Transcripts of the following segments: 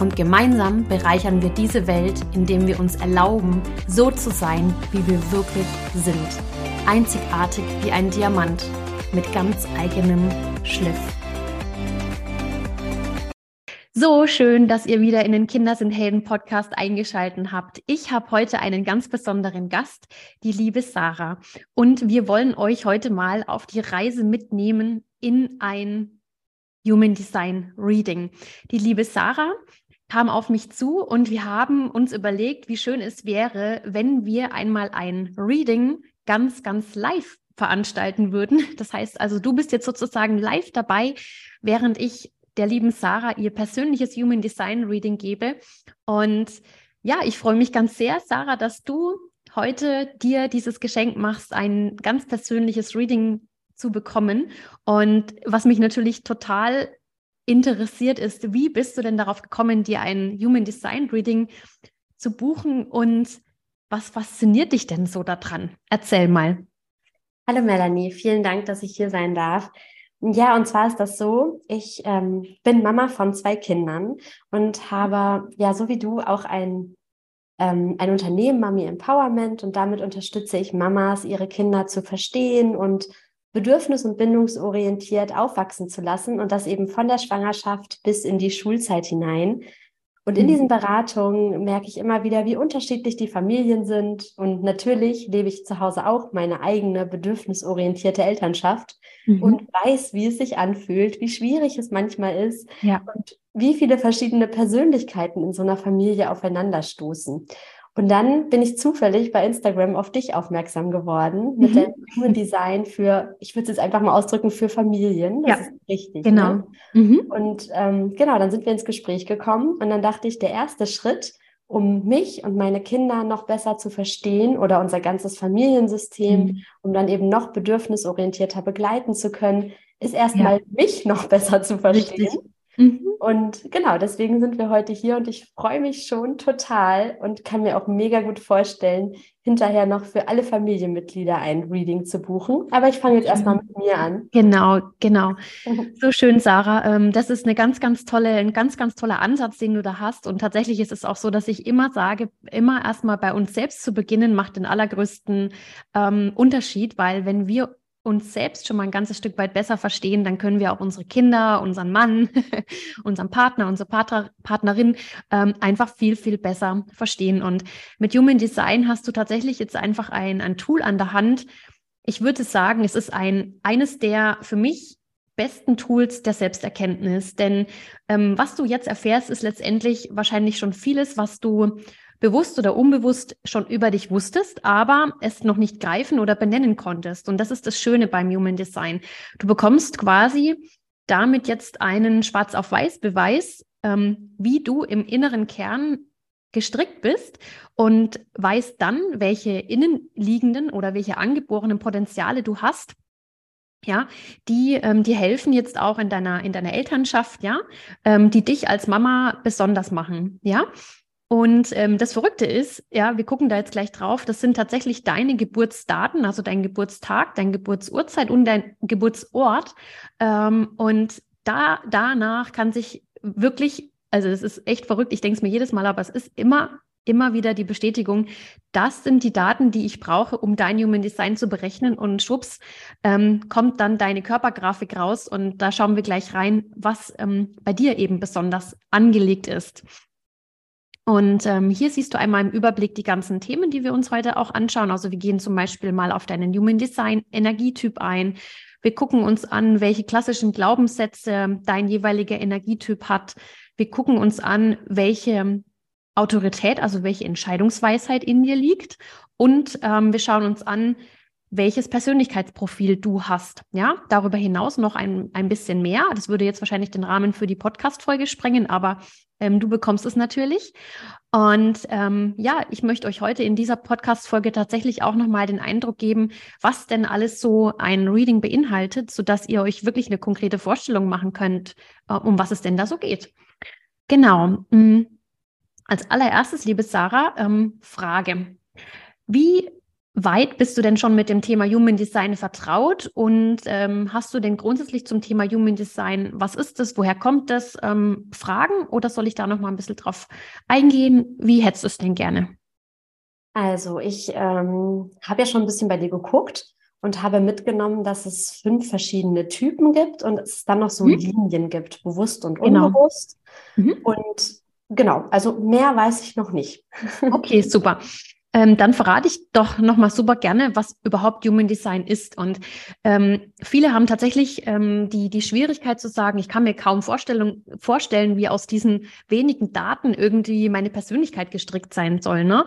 Und gemeinsam bereichern wir diese Welt, indem wir uns erlauben, so zu sein, wie wir wirklich sind. Einzigartig wie ein Diamant mit ganz eigenem Schliff. So schön, dass ihr wieder in den Kinder sind Helden Podcast eingeschalten habt. Ich habe heute einen ganz besonderen Gast, die liebe Sarah. Und wir wollen euch heute mal auf die Reise mitnehmen in ein Human Design Reading. Die liebe Sarah kam auf mich zu und wir haben uns überlegt, wie schön es wäre, wenn wir einmal ein Reading ganz, ganz live veranstalten würden. Das heißt also, du bist jetzt sozusagen live dabei, während ich der lieben Sarah ihr persönliches Human Design Reading gebe. Und ja, ich freue mich ganz sehr, Sarah, dass du heute dir dieses Geschenk machst, ein ganz persönliches Reading zu bekommen. Und was mich natürlich total interessiert ist, wie bist du denn darauf gekommen, dir ein Human Design Reading zu buchen und was fasziniert dich denn so daran? Erzähl mal. Hallo Melanie, vielen Dank, dass ich hier sein darf. Ja, und zwar ist das so, ich ähm, bin Mama von zwei Kindern und habe, ja, so wie du, auch ein, ähm, ein Unternehmen, Mami Empowerment, und damit unterstütze ich Mamas, ihre Kinder zu verstehen und bedürfnis- und bindungsorientiert aufwachsen zu lassen und das eben von der Schwangerschaft bis in die Schulzeit hinein. Und in mhm. diesen Beratungen merke ich immer wieder, wie unterschiedlich die Familien sind. Und natürlich lebe ich zu Hause auch meine eigene bedürfnisorientierte Elternschaft mhm. und weiß, wie es sich anfühlt, wie schwierig es manchmal ist ja. und wie viele verschiedene Persönlichkeiten in so einer Familie aufeinanderstoßen. Und dann bin ich zufällig bei Instagram auf dich aufmerksam geworden mit mhm. deinem Human Design für, ich würde es jetzt einfach mal ausdrücken, für Familien. Das ja, ist richtig. Genau. Ne? Mhm. Und ähm, genau, dann sind wir ins Gespräch gekommen und dann dachte ich, der erste Schritt, um mich und meine Kinder noch besser zu verstehen oder unser ganzes Familiensystem, mhm. um dann eben noch bedürfnisorientierter begleiten zu können, ist erstmal ja. mich noch besser zu verstehen. Richtig. Mhm. Und genau, deswegen sind wir heute hier und ich freue mich schon total und kann mir auch mega gut vorstellen, hinterher noch für alle Familienmitglieder ein Reading zu buchen. Aber ich fange jetzt erstmal mit mir an. Genau, genau. So schön, Sarah. Ähm, das ist eine ganz, ganz tolle, ein ganz, ganz toller Ansatz, den du da hast. Und tatsächlich ist es auch so, dass ich immer sage, immer erstmal bei uns selbst zu beginnen, macht den allergrößten ähm, Unterschied, weil wenn wir uns selbst schon mal ein ganzes Stück weit besser verstehen, dann können wir auch unsere Kinder, unseren Mann, unseren Partner, unsere Partner, Partnerin ähm, einfach viel, viel besser verstehen. Und mit Human Design hast du tatsächlich jetzt einfach ein, ein Tool an der Hand. Ich würde sagen, es ist ein, eines der für mich besten Tools der Selbsterkenntnis. Denn ähm, was du jetzt erfährst, ist letztendlich wahrscheinlich schon vieles, was du bewusst oder unbewusst schon über dich wusstest, aber es noch nicht greifen oder benennen konntest. Und das ist das Schöne beim Human Design. Du bekommst quasi damit jetzt einen Schwarz auf Weiß Beweis, ähm, wie du im inneren Kern gestrickt bist und weißt dann, welche innenliegenden oder welche angeborenen Potenziale du hast, ja, die ähm, die helfen jetzt auch in deiner in deiner Elternschaft, ja, ähm, die dich als Mama besonders machen, ja. Und ähm, das Verrückte ist, ja, wir gucken da jetzt gleich drauf, das sind tatsächlich deine Geburtsdaten, also dein Geburtstag, dein Geburtsurzeit und dein Geburtsort. Ähm, und da danach kann sich wirklich, also es ist echt verrückt, ich denke es mir jedes Mal, aber es ist immer immer wieder die Bestätigung, das sind die Daten, die ich brauche, um dein Human Design zu berechnen. Und schwupps, ähm, kommt dann deine Körpergrafik raus und da schauen wir gleich rein, was ähm, bei dir eben besonders angelegt ist. Und ähm, hier siehst du einmal im Überblick die ganzen Themen, die wir uns heute auch anschauen. Also wir gehen zum Beispiel mal auf deinen Human Design Energietyp ein. Wir gucken uns an, welche klassischen Glaubenssätze dein jeweiliger Energietyp hat. Wir gucken uns an, welche Autorität, also welche Entscheidungsweisheit in dir liegt. Und ähm, wir schauen uns an, welches Persönlichkeitsprofil du hast. Ja, darüber hinaus noch ein, ein bisschen mehr. Das würde jetzt wahrscheinlich den Rahmen für die Podcast-Folge sprengen, aber ähm, du bekommst es natürlich. Und ähm, ja, ich möchte euch heute in dieser Podcast-Folge tatsächlich auch nochmal den Eindruck geben, was denn alles so ein Reading beinhaltet, sodass ihr euch wirklich eine konkrete Vorstellung machen könnt, äh, um was es denn da so geht. Genau. Mm. Als allererstes, liebe Sarah, ähm, Frage. Wie weit bist du denn schon mit dem Thema Human Design vertraut und ähm, hast du denn grundsätzlich zum Thema Human Design, was ist das, woher kommt das, ähm, Fragen oder soll ich da noch mal ein bisschen drauf eingehen? Wie hättest du es denn gerne? Also ich ähm, habe ja schon ein bisschen bei dir geguckt und habe mitgenommen, dass es fünf verschiedene Typen gibt und es dann noch so mhm. Linien gibt, bewusst und genau. unbewusst. Mhm. Und genau, also mehr weiß ich noch nicht. Okay, super. Ähm, dann verrate ich doch nochmal super gerne, was überhaupt Human Design ist. Und ähm, viele haben tatsächlich ähm, die, die Schwierigkeit zu sagen, ich kann mir kaum vorstellen, vorstellen, wie aus diesen wenigen Daten irgendwie meine Persönlichkeit gestrickt sein soll. Ne?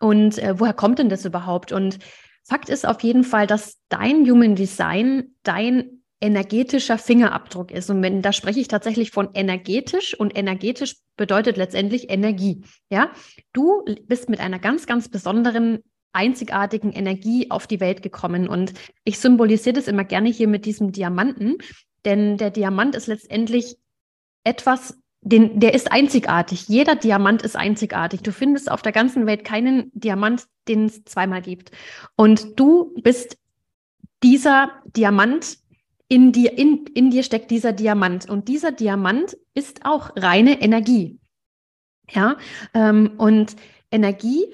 Und äh, woher kommt denn das überhaupt? Und Fakt ist auf jeden Fall, dass dein Human Design dein energetischer Fingerabdruck ist. Und wenn da spreche ich tatsächlich von energetisch und energetisch bedeutet letztendlich Energie. Ja, du bist mit einer ganz, ganz besonderen einzigartigen Energie auf die Welt gekommen. Und ich symbolisiere das immer gerne hier mit diesem Diamanten, denn der Diamant ist letztendlich etwas, den, der ist einzigartig. Jeder Diamant ist einzigartig. Du findest auf der ganzen Welt keinen Diamant, den es zweimal gibt. Und du bist dieser Diamant, in dir, in, in dir steckt dieser Diamant. Und dieser Diamant ist auch reine Energie. Ja, ähm, und Energie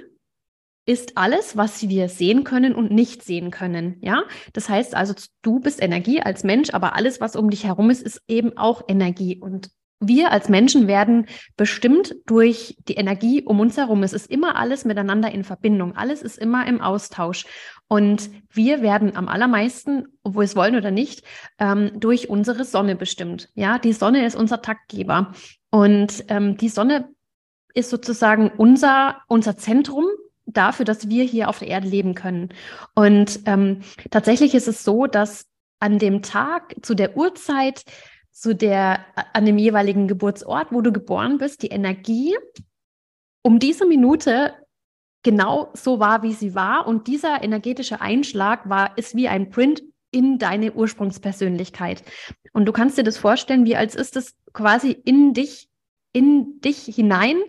ist alles, was wir sehen können und nicht sehen können. Ja, das heißt also, du bist Energie als Mensch, aber alles, was um dich herum ist, ist eben auch Energie. Und wir als Menschen werden bestimmt durch die Energie um uns herum. Es ist immer alles miteinander in Verbindung. Alles ist immer im Austausch. Und wir werden am allermeisten, obwohl wir es wollen oder nicht, ähm, durch unsere Sonne bestimmt. Ja, die Sonne ist unser Taktgeber. Und ähm, die Sonne ist sozusagen unser, unser Zentrum dafür, dass wir hier auf der Erde leben können. Und ähm, tatsächlich ist es so, dass an dem Tag zu der Uhrzeit zu der, an dem jeweiligen Geburtsort, wo du geboren bist, die Energie um diese Minute genau so war, wie sie war. Und dieser energetische Einschlag war, ist wie ein Print in deine Ursprungspersönlichkeit. Und du kannst dir das vorstellen, wie als ist es quasi in dich, in dich hinein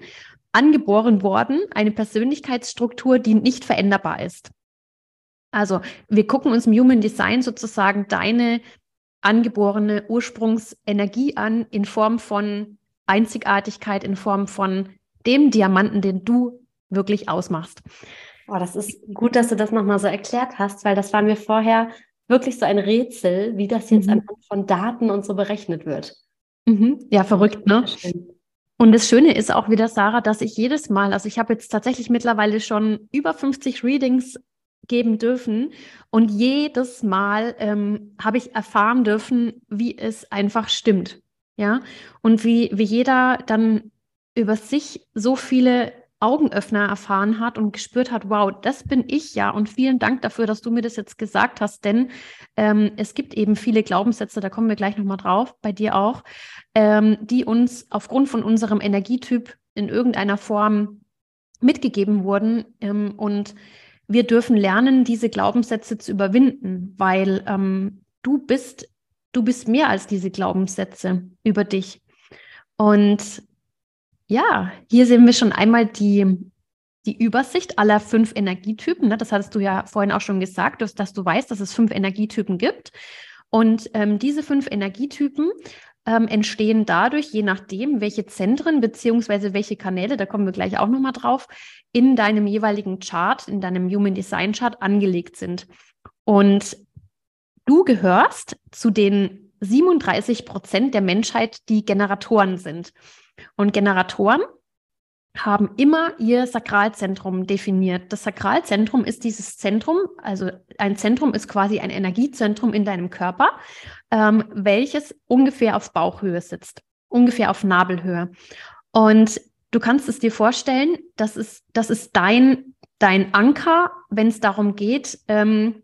angeboren worden, eine Persönlichkeitsstruktur, die nicht veränderbar ist. Also wir gucken uns im Human Design sozusagen deine angeborene Ursprungsenergie an in Form von Einzigartigkeit, in Form von dem Diamanten, den du wirklich ausmachst. Oh, das ist gut, dass du das nochmal so erklärt hast, weil das war mir vorher wirklich so ein Rätsel, wie das jetzt mhm. anhand von Daten und so berechnet wird. Mhm. Ja, verrückt, ne? Und das Schöne ist auch wieder, Sarah, dass ich jedes Mal, also ich habe jetzt tatsächlich mittlerweile schon über 50 Readings geben dürfen. Und jedes Mal ähm, habe ich erfahren dürfen, wie es einfach stimmt. Ja, und wie, wie jeder dann über sich so viele Augenöffner erfahren hat und gespürt hat, wow, das bin ich ja. Und vielen Dank dafür, dass du mir das jetzt gesagt hast, denn ähm, es gibt eben viele Glaubenssätze, da kommen wir gleich nochmal drauf, bei dir auch, ähm, die uns aufgrund von unserem Energietyp in irgendeiner Form mitgegeben wurden. Ähm, und wir dürfen lernen, diese Glaubenssätze zu überwinden, weil ähm, du bist, du bist mehr als diese Glaubenssätze über dich. Und ja, hier sehen wir schon einmal die, die Übersicht aller fünf Energietypen. Ne? Das hattest du ja vorhin auch schon gesagt, dass, dass du weißt, dass es fünf Energietypen gibt. Und ähm, diese fünf Energietypen ähm, entstehen dadurch, je nachdem, welche Zentren beziehungsweise welche Kanäle, da kommen wir gleich auch nochmal drauf, in deinem jeweiligen Chart, in deinem Human Design Chart angelegt sind. Und du gehörst zu den 37 Prozent der Menschheit, die Generatoren sind. Und Generatoren haben immer ihr Sakralzentrum definiert. Das Sakralzentrum ist dieses Zentrum, also ein Zentrum ist quasi ein Energiezentrum in deinem Körper, ähm, welches ungefähr auf Bauchhöhe sitzt, ungefähr auf Nabelhöhe. Und du kannst es dir vorstellen, das ist, das ist dein, dein Anker, wenn es darum geht, ähm,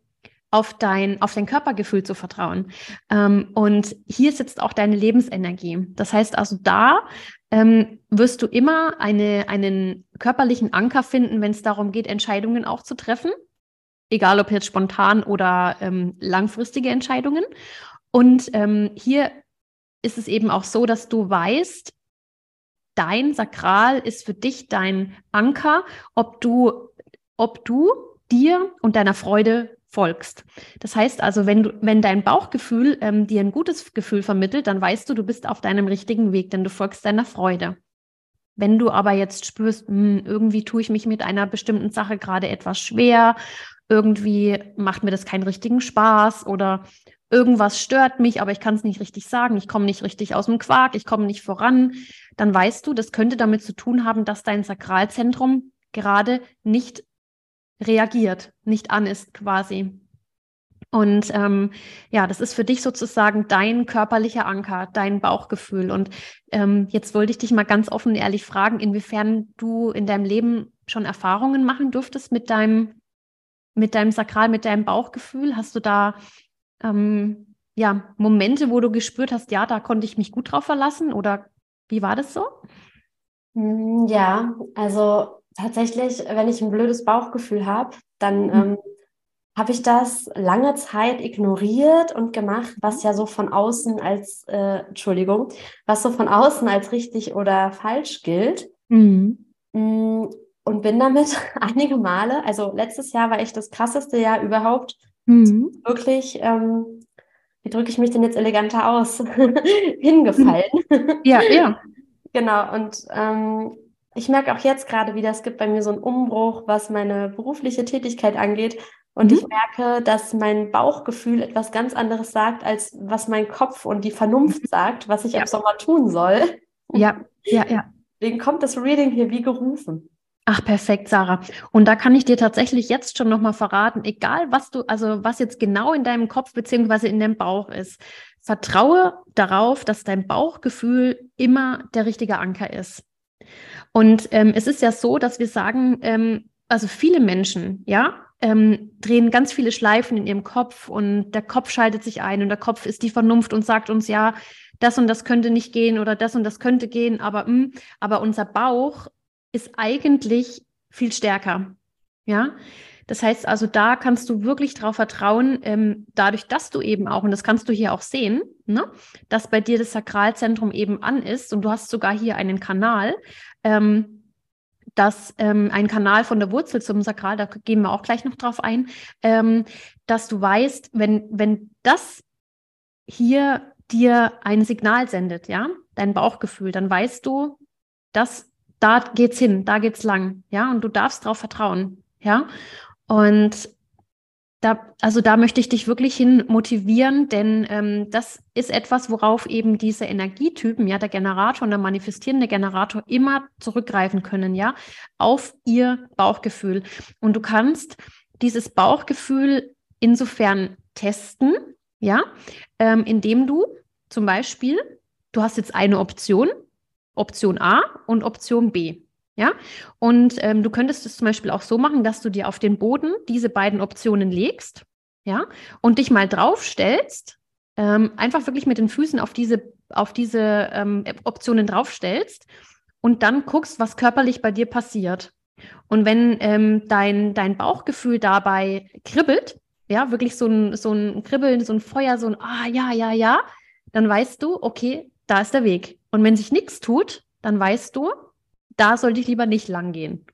auf dein, auf dein Körpergefühl zu vertrauen. Ähm, und hier sitzt auch deine Lebensenergie. Das heißt also, da ähm, wirst du immer eine, einen körperlichen Anker finden, wenn es darum geht, Entscheidungen auch zu treffen. Egal ob jetzt spontan oder ähm, langfristige Entscheidungen. Und ähm, hier ist es eben auch so, dass du weißt, dein Sakral ist für dich dein Anker, ob du, ob du dir und deiner Freude folgst. Das heißt also, wenn du, wenn dein Bauchgefühl ähm, dir ein gutes Gefühl vermittelt, dann weißt du, du bist auf deinem richtigen Weg, denn du folgst deiner Freude. Wenn du aber jetzt spürst, mh, hm, irgendwie tue ich mich mit einer bestimmten Sache gerade etwas schwer, irgendwie macht mir das keinen richtigen Spaß oder irgendwas stört mich, aber ich kann es nicht richtig sagen, ich komme nicht richtig aus dem Quark, ich komme nicht voran, dann weißt du, das könnte damit zu tun haben, dass dein Sakralzentrum gerade nicht reagiert, nicht an ist quasi. Und ähm, ja, das ist für dich sozusagen dein körperlicher Anker, dein Bauchgefühl. Und ähm, jetzt wollte ich dich mal ganz offen und ehrlich fragen, inwiefern du in deinem Leben schon Erfahrungen machen durftest mit deinem, mit deinem Sakral, mit deinem Bauchgefühl. Hast du da ähm, ja Momente, wo du gespürt hast, ja, da konnte ich mich gut drauf verlassen? Oder wie war das so? Hm, ja, also tatsächlich, wenn ich ein blödes Bauchgefühl habe, dann mhm. ähm, habe ich das lange Zeit ignoriert und gemacht, was ja so von außen als, äh, Entschuldigung, was so von außen als richtig oder falsch gilt. Mhm. Mm, und bin damit einige Male, also letztes Jahr war echt das krasseste Jahr überhaupt, mhm. wirklich, ähm, wie drücke ich mich denn jetzt eleganter aus, hingefallen. Ja, ja. genau, und ähm, ich merke auch jetzt gerade wieder, es gibt bei mir so einen Umbruch, was meine berufliche Tätigkeit angeht. Und mhm. ich merke, dass mein Bauchgefühl etwas ganz anderes sagt, als was mein Kopf und die Vernunft sagt, was ich ja. im Sommer tun soll. Ja, ja, ja. Deswegen kommt das Reading hier wie gerufen. Ach, perfekt, Sarah. Und da kann ich dir tatsächlich jetzt schon nochmal verraten, egal was du, also was jetzt genau in deinem Kopf beziehungsweise in deinem Bauch ist, vertraue darauf, dass dein Bauchgefühl immer der richtige Anker ist. Und ähm, es ist ja so, dass wir sagen, ähm, also viele Menschen, ja, ähm, drehen ganz viele Schleifen in ihrem Kopf und der Kopf schaltet sich ein und der Kopf ist die Vernunft und sagt uns, ja, das und das könnte nicht gehen oder das und das könnte gehen, aber, mh, hm, aber unser Bauch ist eigentlich viel stärker. Ja, das heißt also, da kannst du wirklich darauf vertrauen, ähm, dadurch, dass du eben auch, und das kannst du hier auch sehen, ne, dass bei dir das Sakralzentrum eben an ist und du hast sogar hier einen Kanal, ähm, dass ähm, ein Kanal von der Wurzel zum Sakral, da gehen wir auch gleich noch drauf ein, ähm, dass du weißt, wenn, wenn das hier dir ein Signal sendet, ja, dein Bauchgefühl, dann weißt du, dass da geht's hin, da geht's lang, ja, und du darfst darauf vertrauen, ja. Und da, also da möchte ich dich wirklich hin motivieren, denn ähm, das ist etwas, worauf eben diese Energietypen, ja, der Generator und der manifestierende Generator immer zurückgreifen können, ja, auf ihr Bauchgefühl. Und du kannst dieses Bauchgefühl insofern testen, ja, ähm, indem du zum Beispiel, du hast jetzt eine Option, Option A und Option B. Ja, und ähm, du könntest es zum Beispiel auch so machen, dass du dir auf den Boden diese beiden Optionen legst, ja, und dich mal draufstellst, ähm, einfach wirklich mit den Füßen auf diese, auf diese ähm, Optionen draufstellst und dann guckst, was körperlich bei dir passiert. Und wenn ähm, dein, dein Bauchgefühl dabei kribbelt, ja, wirklich so ein, so ein Kribbeln, so ein Feuer, so ein Ah, ja, ja, ja, dann weißt du, okay, da ist der Weg. Und wenn sich nichts tut, dann weißt du, da sollte ich lieber nicht lang gehen.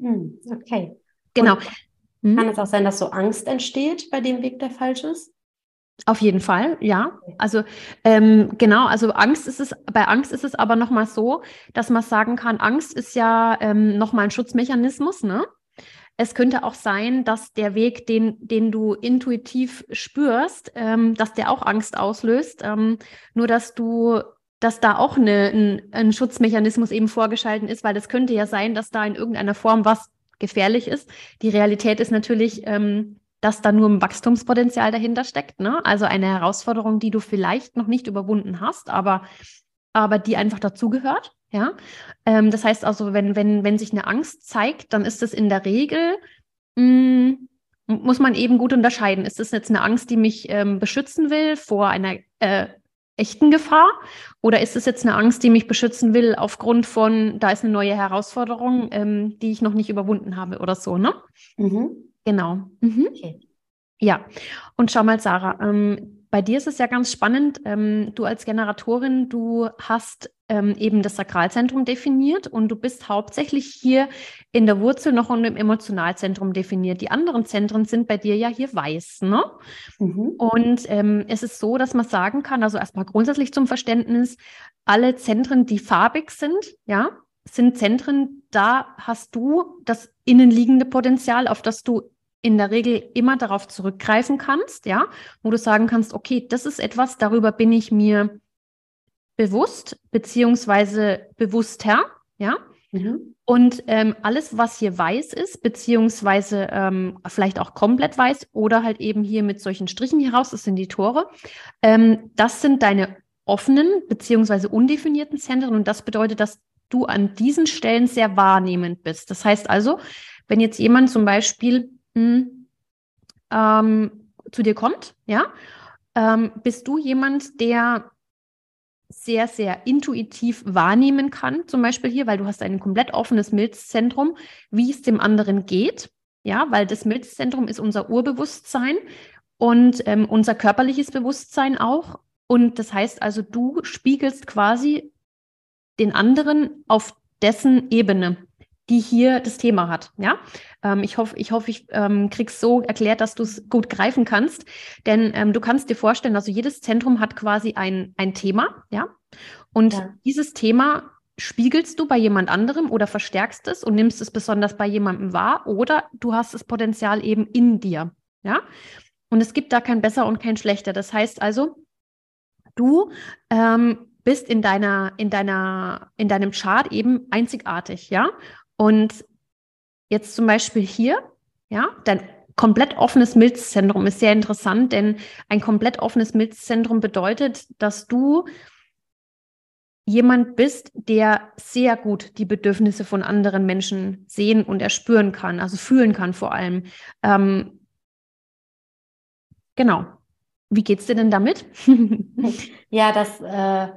Hm, okay. Genau. Hm? Kann es auch sein, dass so Angst entsteht bei dem Weg, der falsch ist? Auf jeden Fall, ja. Also ähm, genau, also Angst ist es, bei Angst ist es aber nochmal so, dass man sagen kann, Angst ist ja ähm, nochmal ein Schutzmechanismus, ne? Es könnte auch sein, dass der Weg, den, den du intuitiv spürst, ähm, dass der auch Angst auslöst. Ähm, nur dass du dass da auch eine, ein, ein Schutzmechanismus eben vorgeschalten ist, weil es könnte ja sein, dass da in irgendeiner Form was gefährlich ist. Die Realität ist natürlich, ähm, dass da nur ein Wachstumspotenzial dahinter steckt. Ne? Also eine Herausforderung, die du vielleicht noch nicht überwunden hast, aber, aber die einfach dazugehört. Ja, ähm, das heißt also, wenn, wenn, wenn sich eine Angst zeigt, dann ist es in der Regel mh, mm, muss man eben gut unterscheiden. Ist das jetzt eine Angst, die mich ähm, beschützen will vor einer äh, echten Gefahr? Oder ist es jetzt eine Angst, die mich beschützen will aufgrund von, da ist eine neue Herausforderung, ähm, die ich noch nicht überwunden habe oder so, ne? Mhm. Genau. Mhm. Okay. Ja, und schau mal, Sarah, ähm, bei dir ist es ja ganz spannend. Ähm, du als Generatorin, du hast ähm, eben das Sakralzentrum definiert und du bist hauptsächlich hier in der Wurzel noch und im Emotionalzentrum definiert. Die anderen Zentren sind bei dir ja hier weiß. Ne? Mhm. Und ähm, es ist so, dass man sagen kann, also erstmal grundsätzlich zum Verständnis, alle Zentren, die farbig sind, ja, sind Zentren, da hast du das innenliegende Potenzial, auf das du in der Regel immer darauf zurückgreifen kannst, ja, wo du sagen kannst, okay, das ist etwas, darüber bin ich mir bewusst, beziehungsweise bewusster, ja. Mhm. Und ähm, alles, was hier weiß ist, beziehungsweise ähm, vielleicht auch komplett weiß oder halt eben hier mit solchen Strichen hier raus, das sind die Tore, ähm, das sind deine offenen beziehungsweise undefinierten Zentren und das bedeutet, dass du an diesen Stellen sehr wahrnehmend bist. Das heißt also, wenn jetzt jemand zum Beispiel ähm, zu dir kommt, ja, ähm, bist du jemand, der sehr, sehr intuitiv wahrnehmen kann, zum Beispiel hier, weil du hast ein komplett offenes Milzzentrum, wie es dem anderen geht, ja, weil das Milzzentrum ist unser Urbewusstsein und ähm, unser körperliches Bewusstsein auch. Und das heißt also, du spiegelst quasi den anderen auf dessen Ebene die hier das Thema hat. Ja, ähm, ich hoffe, ich hoffe, ich ähm, krieg's so erklärt, dass du es gut greifen kannst, denn ähm, du kannst dir vorstellen, also jedes Zentrum hat quasi ein ein Thema, ja, und ja. dieses Thema spiegelst du bei jemand anderem oder verstärkst es und nimmst es besonders bei jemandem wahr oder du hast das Potenzial eben in dir, ja, und es gibt da kein besser und kein schlechter. Das heißt also, du ähm, bist in deiner, in deiner, in deinem Chart eben einzigartig, ja. Und jetzt zum Beispiel hier, ja, dein komplett offenes Milzzentrum ist sehr interessant, denn ein komplett offenes Milzzentrum bedeutet, dass du jemand bist, der sehr gut die Bedürfnisse von anderen Menschen sehen und erspüren kann, also fühlen kann vor allem. Ähm, genau. Wie geht's dir denn damit? ja, das äh,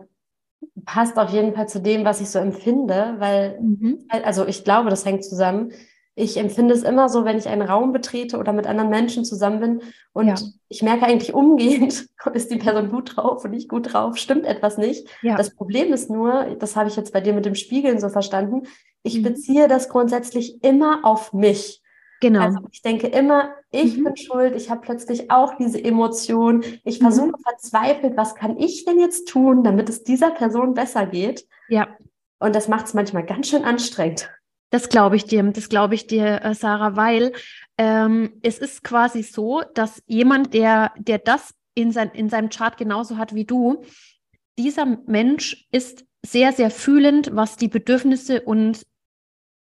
passt auf jeden Fall zu dem, was ich so empfinde, weil, mhm. also ich glaube, das hängt zusammen. Ich empfinde es immer so, wenn ich einen Raum betrete oder mit anderen Menschen zusammen bin und ja. ich merke eigentlich umgehend, ist die Person gut drauf und nicht gut drauf, stimmt etwas nicht. Ja. Das Problem ist nur, das habe ich jetzt bei dir mit dem Spiegeln so verstanden, ich mhm. beziehe das grundsätzlich immer auf mich. Genau. Also ich denke immer, ich mhm. bin schuld, ich habe plötzlich auch diese Emotion. Ich mhm. versuche verzweifelt, was kann ich denn jetzt tun, damit es dieser Person besser geht? Ja. Und das macht es manchmal ganz schön anstrengend. Das glaube ich dir, das glaube ich dir, äh, Sarah, weil ähm, es ist quasi so, dass jemand, der, der das in, sein, in seinem Chart genauso hat wie du, dieser Mensch ist sehr, sehr fühlend, was die Bedürfnisse und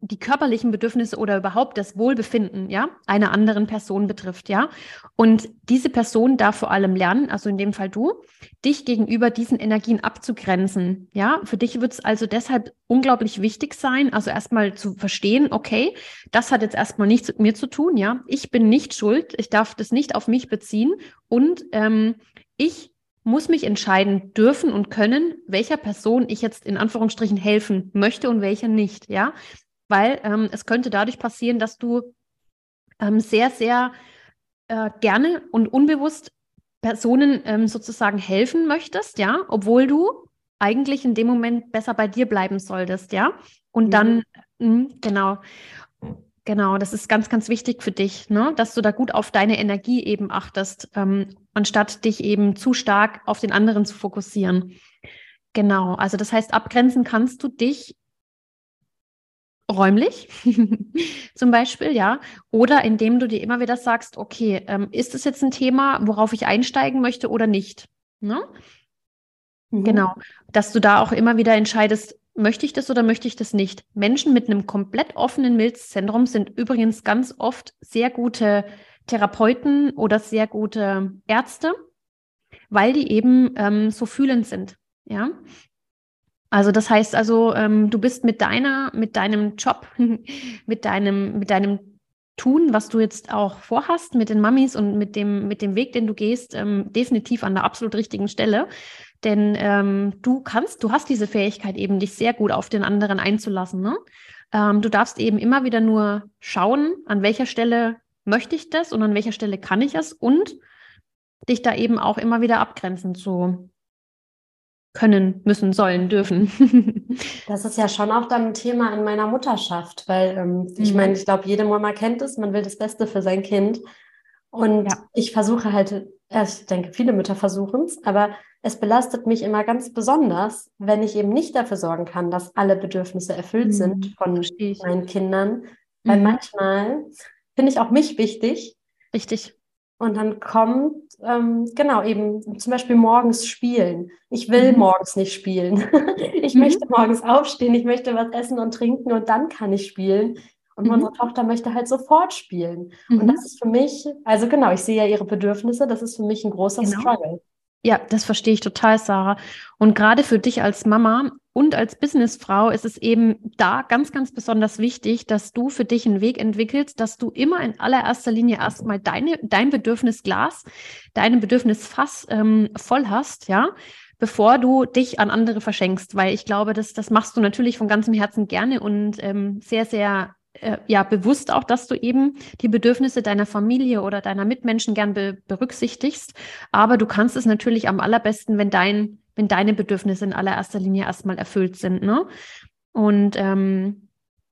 die körperlichen Bedürfnisse oder überhaupt das Wohlbefinden, ja, einer anderen Person betrifft, ja. Und diese Person darf vor allem lernen, also in dem Fall du, dich gegenüber diesen Energien abzugrenzen, ja. Für dich wird es also deshalb unglaublich wichtig sein, also erstmal zu verstehen, okay, das hat jetzt erstmal nichts mit mir zu tun, ja. Ich bin nicht schuld, ich darf das nicht auf mich beziehen und ähm, ich muss mich entscheiden dürfen und können, welcher Person ich jetzt in Anführungsstrichen helfen möchte und welcher nicht, ja weil ähm, es könnte dadurch passieren, dass du ähm, sehr, sehr äh, gerne und unbewusst Personen ähm, sozusagen helfen möchtest, ja, obwohl du eigentlich in dem Moment besser bei dir bleiben solltest, ja. Und mhm. dann, mh, genau, genau, das ist ganz, ganz wichtig für dich, ne, dass du da gut auf deine Energie eben achtest, ähm, anstatt dich eben zu stark auf den anderen zu fokussieren. Genau, also das heißt, abgrenzen kannst du dich räumlich zum Beispiel, ja, oder indem du dir immer wieder sagst, okay, ähm, ist es jetzt ein Thema, worauf ich einsteigen möchte oder nicht? Ne? Mhm. Genau, dass du da auch immer wieder entscheidest, möchte ich das oder möchte ich das nicht? Menschen mit einem komplett offenen Milzzentrum sind übrigens ganz oft sehr gute Therapeuten oder sehr gute Ärzte, weil die eben ähm, so fühlend sind. Ja, also das heißt also, ähm, du bist mit deiner, mit deinem Job, mit deinem, mit deinem tun, was du jetzt auch vorhast mit den Mamis und mit dem, mit dem Weg, den du gehst, ähm, definitiv an der absolut richtigen Stelle. Denn ähm, du kannst, du hast diese Fähigkeit eben, dich sehr gut auf den anderen einzulassen. Ne? Ähm, du darfst eben immer wieder nur schauen, an welcher Stelle möchte ich das und an welcher Stelle kann ich es und dich da eben auch immer wieder abgrenzen zu können, müssen, sollen, dürfen. das ist ja schon auch dann ein Thema in meiner Mutterschaft, weil ähm, mhm. ich meine, ich glaube, jede Mama kennt es, man will das Beste für sein Kind. Und ja. ich versuche halt, ich denke, viele Mütter versuchen es, aber es belastet mich immer ganz besonders, wenn ich eben nicht dafür sorgen kann, dass alle Bedürfnisse erfüllt mhm. sind von meinen Kindern. Weil mhm. manchmal finde ich auch mich wichtig. Richtig. Und dann kommt, ähm, genau, eben zum Beispiel morgens spielen. Ich will mhm. morgens nicht spielen. ich mhm. möchte morgens aufstehen, ich möchte was essen und trinken und dann kann ich spielen. Und mhm. unsere Tochter möchte halt sofort spielen. Und mhm. das ist für mich, also genau, ich sehe ja ihre Bedürfnisse, das ist für mich ein großer genau. Struggle. Ja, das verstehe ich total, Sarah. Und gerade für dich als Mama und als Businessfrau ist es eben da ganz, ganz besonders wichtig, dass du für dich einen Weg entwickelst, dass du immer in allererster Linie erstmal deine, dein Bedürfnisglas, dein Bedürfnisfass ähm, voll hast, ja, bevor du dich an andere verschenkst, weil ich glaube, das, das machst du natürlich von ganzem Herzen gerne und ähm, sehr, sehr äh, ja bewusst auch, dass du eben die Bedürfnisse deiner Familie oder deiner Mitmenschen gern be berücksichtigst. Aber du kannst es natürlich am allerbesten, wenn dein, wenn deine Bedürfnisse in allererster Linie erstmal erfüllt sind. Ne? Und ähm,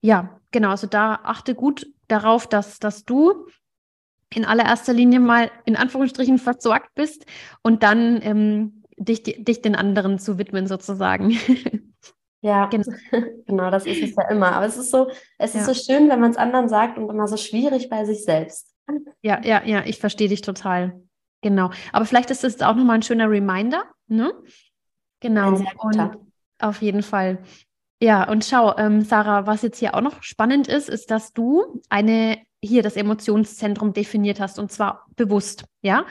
ja, genau, also da achte gut darauf, dass, dass du in allererster Linie mal in Anführungsstrichen versorgt bist und dann ähm, dich, dich den anderen zu widmen sozusagen. Ja, genau. genau, das ist es ja immer. Aber es ist so, es ist so schön, wenn man es anderen sagt und immer so schwierig bei sich selbst. Ja, ja, ja, ich verstehe dich total. Genau. Aber vielleicht ist es auch nochmal ein schöner Reminder, ne? Genau. Und auf jeden Fall. Ja, und schau, ähm, Sarah, was jetzt hier auch noch spannend ist, ist, dass du eine hier das Emotionszentrum definiert hast und zwar bewusst, ja.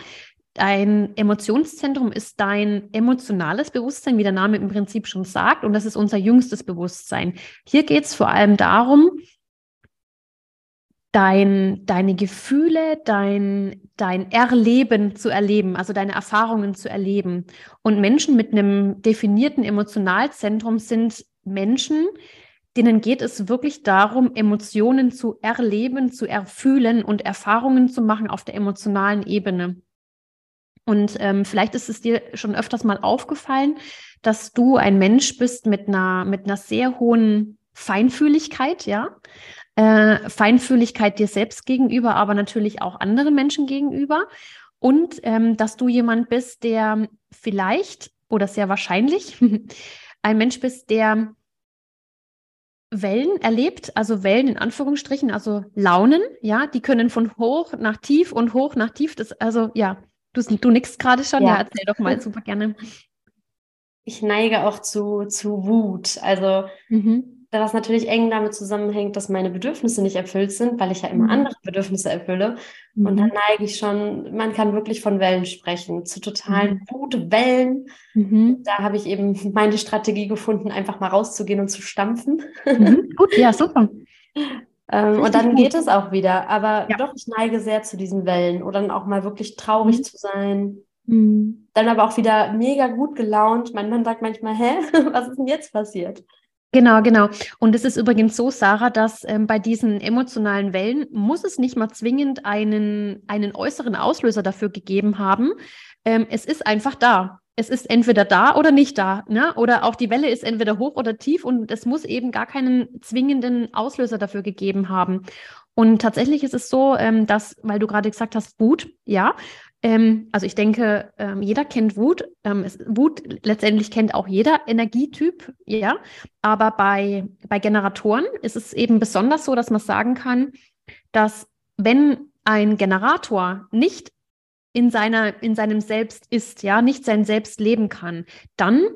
Dein Emotionszentrum ist dein emotionales Bewusstsein, wie der Name im Prinzip schon sagt, und das ist unser jüngstes Bewusstsein. Hier geht es vor allem darum, dein, deine Gefühle, dein, dein Erleben zu erleben, also deine Erfahrungen zu erleben. Und Menschen mit einem definierten Emotionalzentrum sind Menschen, denen geht es wirklich darum, Emotionen zu erleben, zu erfühlen und Erfahrungen zu machen auf der emotionalen Ebene. Und ähm, vielleicht ist es dir schon öfters mal aufgefallen, dass du ein Mensch bist mit einer, mit einer sehr hohen Feinfühligkeit, ja. Äh, Feinfühligkeit dir selbst gegenüber, aber natürlich auch anderen Menschen gegenüber. Und ähm, dass du jemand bist, der vielleicht oder sehr wahrscheinlich ein Mensch bist, der Wellen erlebt, also Wellen in Anführungsstrichen, also Launen, ja, die können von hoch nach tief und hoch nach tief, das, also ja, Du, du nix gerade schon? Ja. ja, erzähl doch mal super gerne. Ich neige auch zu, zu Wut. Also, mhm. Was natürlich eng damit zusammenhängt, dass meine Bedürfnisse nicht erfüllt sind, weil ich ja immer mhm. andere Bedürfnisse erfülle. Mhm. Und dann neige ich schon, man kann wirklich von Wellen sprechen, zu totalen mhm. Wutwellen. Mhm. Da habe ich eben meine Strategie gefunden, einfach mal rauszugehen und zu stampfen. Mhm. Gut, ja, super. Ähm, und dann gut. geht es auch wieder. Aber ja. doch, ich neige sehr zu diesen Wellen oder dann auch mal wirklich traurig mhm. zu sein. Dann aber auch wieder mega gut gelaunt. Mein Mann sagt manchmal, hä, was ist denn jetzt passiert? Genau, genau. Und es ist übrigens so, Sarah, dass ähm, bei diesen emotionalen Wellen muss es nicht mal zwingend einen, einen äußeren Auslöser dafür gegeben haben. Ähm, es ist einfach da es ist entweder da oder nicht da, ne? Oder auch die Welle ist entweder hoch oder tief und es muss eben gar keinen zwingenden Auslöser dafür gegeben haben. Und tatsächlich ist es so, ähm, dass, weil du gerade gesagt hast, Wut, ja. Ähm, also ich denke, ähm, jeder kennt Wut. Ähm, es, Wut letztendlich kennt auch jeder Energietyp, ja. Aber bei, bei Generatoren ist es eben besonders so, dass man sagen kann, dass wenn ein Generator nicht in, seiner, in seinem Selbst ist, ja, nicht sein Selbst leben kann, dann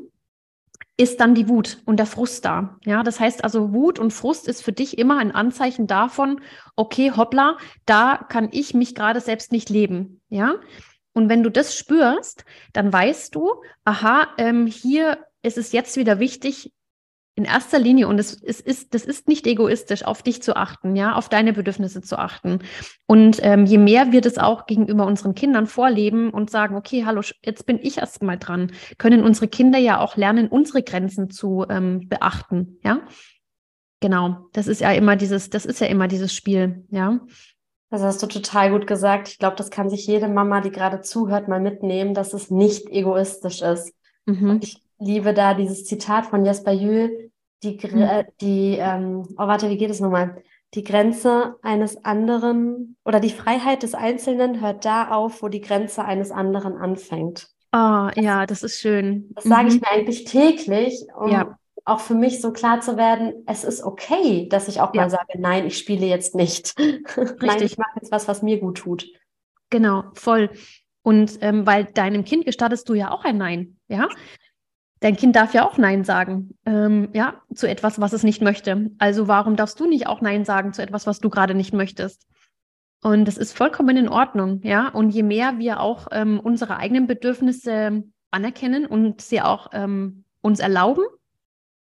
ist dann die Wut und der Frust da. Ja, das heißt also, Wut und Frust ist für dich immer ein Anzeichen davon, okay, hoppla, da kann ich mich gerade selbst nicht leben. Ja, und wenn du das spürst, dann weißt du, aha, ähm, hier ist es jetzt wieder wichtig, in erster Linie, und es, es ist, das ist nicht egoistisch, auf dich zu achten, ja, auf deine Bedürfnisse zu achten. Und ähm, je mehr wir das auch gegenüber unseren Kindern vorleben und sagen, okay, hallo, jetzt bin ich erst mal dran, können unsere Kinder ja auch lernen, unsere Grenzen zu ähm, beachten, ja. Genau, das ist ja immer dieses, das ist ja immer dieses Spiel, ja. Das hast du total gut gesagt. Ich glaube, das kann sich jede Mama, die gerade zuhört, mal mitnehmen, dass es nicht egoistisch ist. Mhm. Ich liebe da dieses Zitat von Jesper Jühl, die, mhm. Die ähm, oh warte, wie geht es nochmal? Die Grenze eines anderen oder die Freiheit des Einzelnen hört da auf, wo die Grenze eines anderen anfängt. Oh, ja, das ist schön. Das mhm. sage ich mhm. mir eigentlich täglich, um ja. auch für mich so klar zu werden, es ist okay, dass ich auch ja. mal sage, nein, ich spiele jetzt nicht. nein, ich mache jetzt was, was mir gut tut. Genau, voll. Und ähm, weil deinem Kind gestattest du ja auch ein Nein, ja. Dein Kind darf ja auch Nein sagen, ähm, ja, zu etwas, was es nicht möchte. Also warum darfst du nicht auch Nein sagen zu etwas, was du gerade nicht möchtest? Und das ist vollkommen in Ordnung, ja. Und je mehr wir auch ähm, unsere eigenen Bedürfnisse anerkennen und sie auch ähm, uns erlauben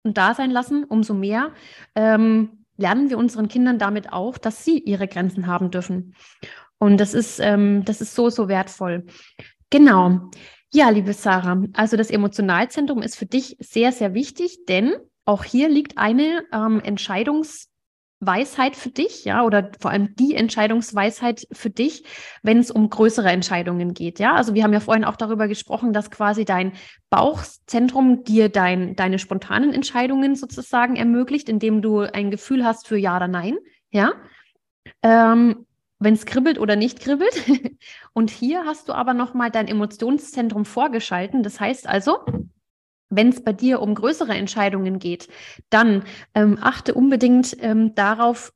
und da sein lassen, umso mehr ähm, lernen wir unseren Kindern damit auch, dass sie ihre Grenzen haben dürfen. Und das ist, ähm, das ist so, so wertvoll. Genau. Ja, liebe Sarah, also das Emotionalzentrum ist für dich sehr, sehr wichtig, denn auch hier liegt eine ähm, Entscheidungsweisheit für dich, ja, oder vor allem die Entscheidungsweisheit für dich, wenn es um größere Entscheidungen geht, ja. Also wir haben ja vorhin auch darüber gesprochen, dass quasi dein Bauchzentrum dir dein, deine spontanen Entscheidungen sozusagen ermöglicht, indem du ein Gefühl hast für Ja oder Nein, ja. Ähm, wenn es kribbelt oder nicht kribbelt. Und hier hast du aber nochmal dein Emotionszentrum vorgeschalten. Das heißt also, wenn es bei dir um größere Entscheidungen geht, dann ähm, achte unbedingt ähm, darauf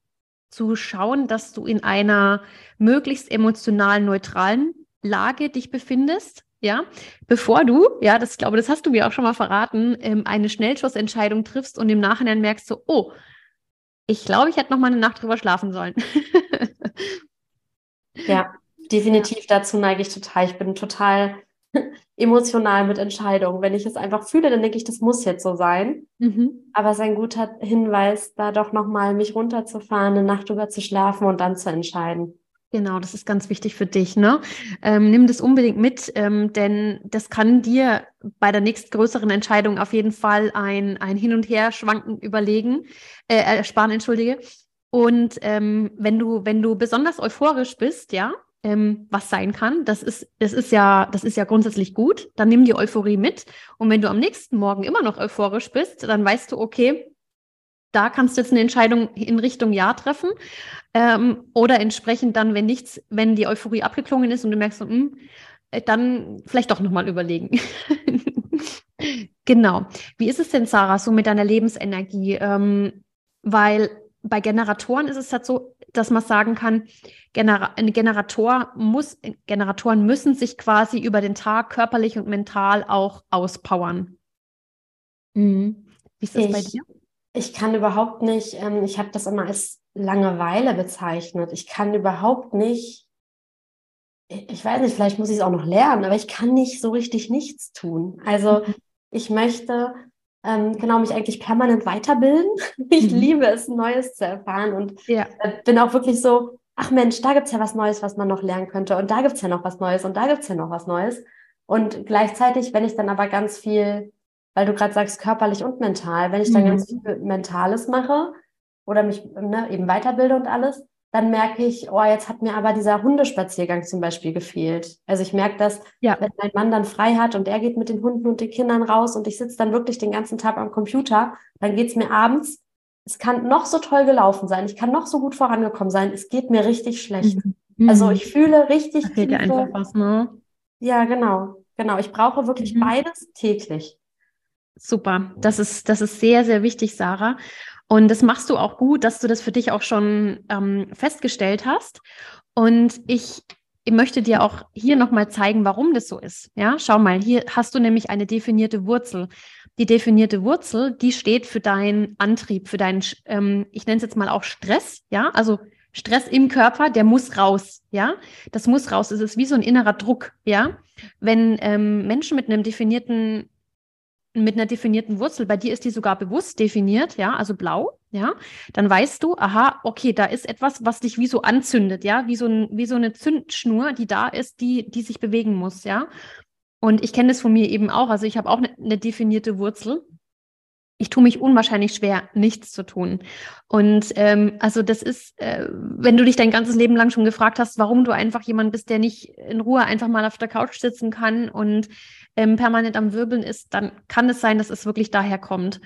zu schauen, dass du in einer möglichst emotional neutralen Lage dich befindest. Ja, bevor du, ja, das glaube, das hast du mir auch schon mal verraten, ähm, eine Schnellschussentscheidung triffst und im Nachhinein merkst so, oh, ich glaube, ich hätte noch mal eine Nacht drüber schlafen sollen. Ja, definitiv ja. dazu neige ich total. Ich bin total emotional mit Entscheidungen. Wenn ich es einfach fühle, dann denke ich, das muss jetzt so sein. Mhm. Aber es ist ein guter Hinweis, da doch nochmal mich runterzufahren, eine Nacht drüber zu schlafen und dann zu entscheiden. Genau, das ist ganz wichtig für dich. Ne? Ähm, nimm das unbedingt mit, ähm, denn das kann dir bei der nächstgrößeren Entscheidung auf jeden Fall ein, ein Hin- und Her-Schwanken überlegen, äh, ersparen, entschuldige. Und ähm, wenn du, wenn du besonders euphorisch bist, ja, ähm, was sein kann, das ist, das ist ja, das ist ja grundsätzlich gut, dann nimm die Euphorie mit. Und wenn du am nächsten Morgen immer noch euphorisch bist, dann weißt du, okay, da kannst du jetzt eine Entscheidung in Richtung Ja treffen. Ähm, oder entsprechend dann, wenn nichts, wenn die Euphorie abgeklungen ist und du merkst so, mh, hm, äh, dann vielleicht doch nochmal überlegen. genau. Wie ist es denn, Sarah, so mit deiner Lebensenergie? Ähm, weil bei Generatoren ist es halt so, dass man sagen kann, Genera ein Generator muss, Generatoren müssen sich quasi über den Tag körperlich und mental auch auspowern. Mhm. Wie ist das ich, bei dir? Ich kann überhaupt nicht, ähm, ich habe das immer als Langeweile bezeichnet. Ich kann überhaupt nicht, ich weiß nicht, vielleicht muss ich es auch noch lernen, aber ich kann nicht so richtig nichts tun. Also mhm. ich möchte ähm, genau mich eigentlich permanent weiterbilden. Ich mhm. liebe es, Neues zu erfahren und ja. äh, bin auch wirklich so, ach Mensch, da gibt es ja was Neues, was man noch lernen könnte und da gibt es ja noch was Neues und da gibt es ja noch was Neues. Und gleichzeitig, wenn ich dann aber ganz viel, weil du gerade sagst, körperlich und mental, wenn ich dann mhm. ganz viel Mentales mache oder mich ne, eben weiterbilde und alles, dann merke ich, oh, jetzt hat mir aber dieser Hundespaziergang zum Beispiel gefehlt. Also ich merke das, ja. wenn mein Mann dann frei hat und er geht mit den Hunden und den Kindern raus und ich sitze dann wirklich den ganzen Tag am Computer, dann geht es mir abends, es kann noch so toll gelaufen sein, ich kann noch so gut vorangekommen sein, es geht mir richtig schlecht. Mhm. Also ich fühle richtig. Da fehlt dir einfach was, ne? Ja, genau. Genau. Ich brauche wirklich mhm. beides täglich. Super. Das ist, das ist sehr, sehr wichtig, Sarah. Und das machst du auch gut, dass du das für dich auch schon ähm, festgestellt hast. Und ich, ich möchte dir auch hier nochmal zeigen, warum das so ist. Ja, schau mal, hier hast du nämlich eine definierte Wurzel. Die definierte Wurzel, die steht für deinen Antrieb, für deinen, ähm, ich nenne es jetzt mal auch Stress. Ja, also Stress im Körper, der muss raus, ja. Das muss raus. Es ist wie so ein innerer Druck, ja. Wenn ähm, Menschen mit einem definierten mit einer definierten Wurzel, bei dir ist die sogar bewusst definiert, ja, also blau, ja, dann weißt du, aha, okay, da ist etwas, was dich wie so anzündet, ja, wie so, ein, wie so eine Zündschnur, die da ist, die, die sich bewegen muss, ja. Und ich kenne das von mir eben auch, also ich habe auch eine, eine definierte Wurzel ich tue mich unwahrscheinlich schwer, nichts zu tun. Und ähm, also das ist, äh, wenn du dich dein ganzes Leben lang schon gefragt hast, warum du einfach jemand bist, der nicht in Ruhe einfach mal auf der Couch sitzen kann und ähm, permanent am Wirbeln ist, dann kann es sein, dass es wirklich daher kommt.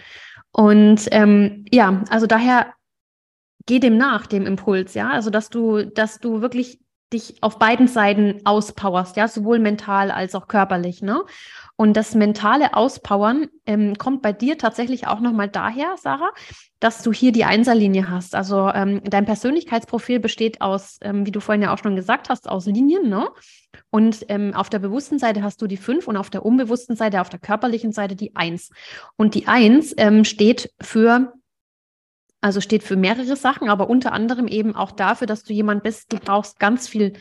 Und ähm, ja, also daher geh dem nach, dem Impuls, ja. Also dass du, dass du wirklich dich auf beiden Seiten auspowerst, ja, sowohl mental als auch körperlich, ne? Und das mentale Auspowern ähm, kommt bei dir tatsächlich auch nochmal daher, Sarah, dass du hier die Einserlinie hast. Also ähm, dein Persönlichkeitsprofil besteht aus, ähm, wie du vorhin ja auch schon gesagt hast, aus Linien, ne? Und ähm, auf der bewussten Seite hast du die fünf und auf der unbewussten Seite, auf der körperlichen Seite die eins. Und die eins ähm, steht für also steht für mehrere Sachen, aber unter anderem eben auch dafür, dass du jemand bist, du brauchst ganz viel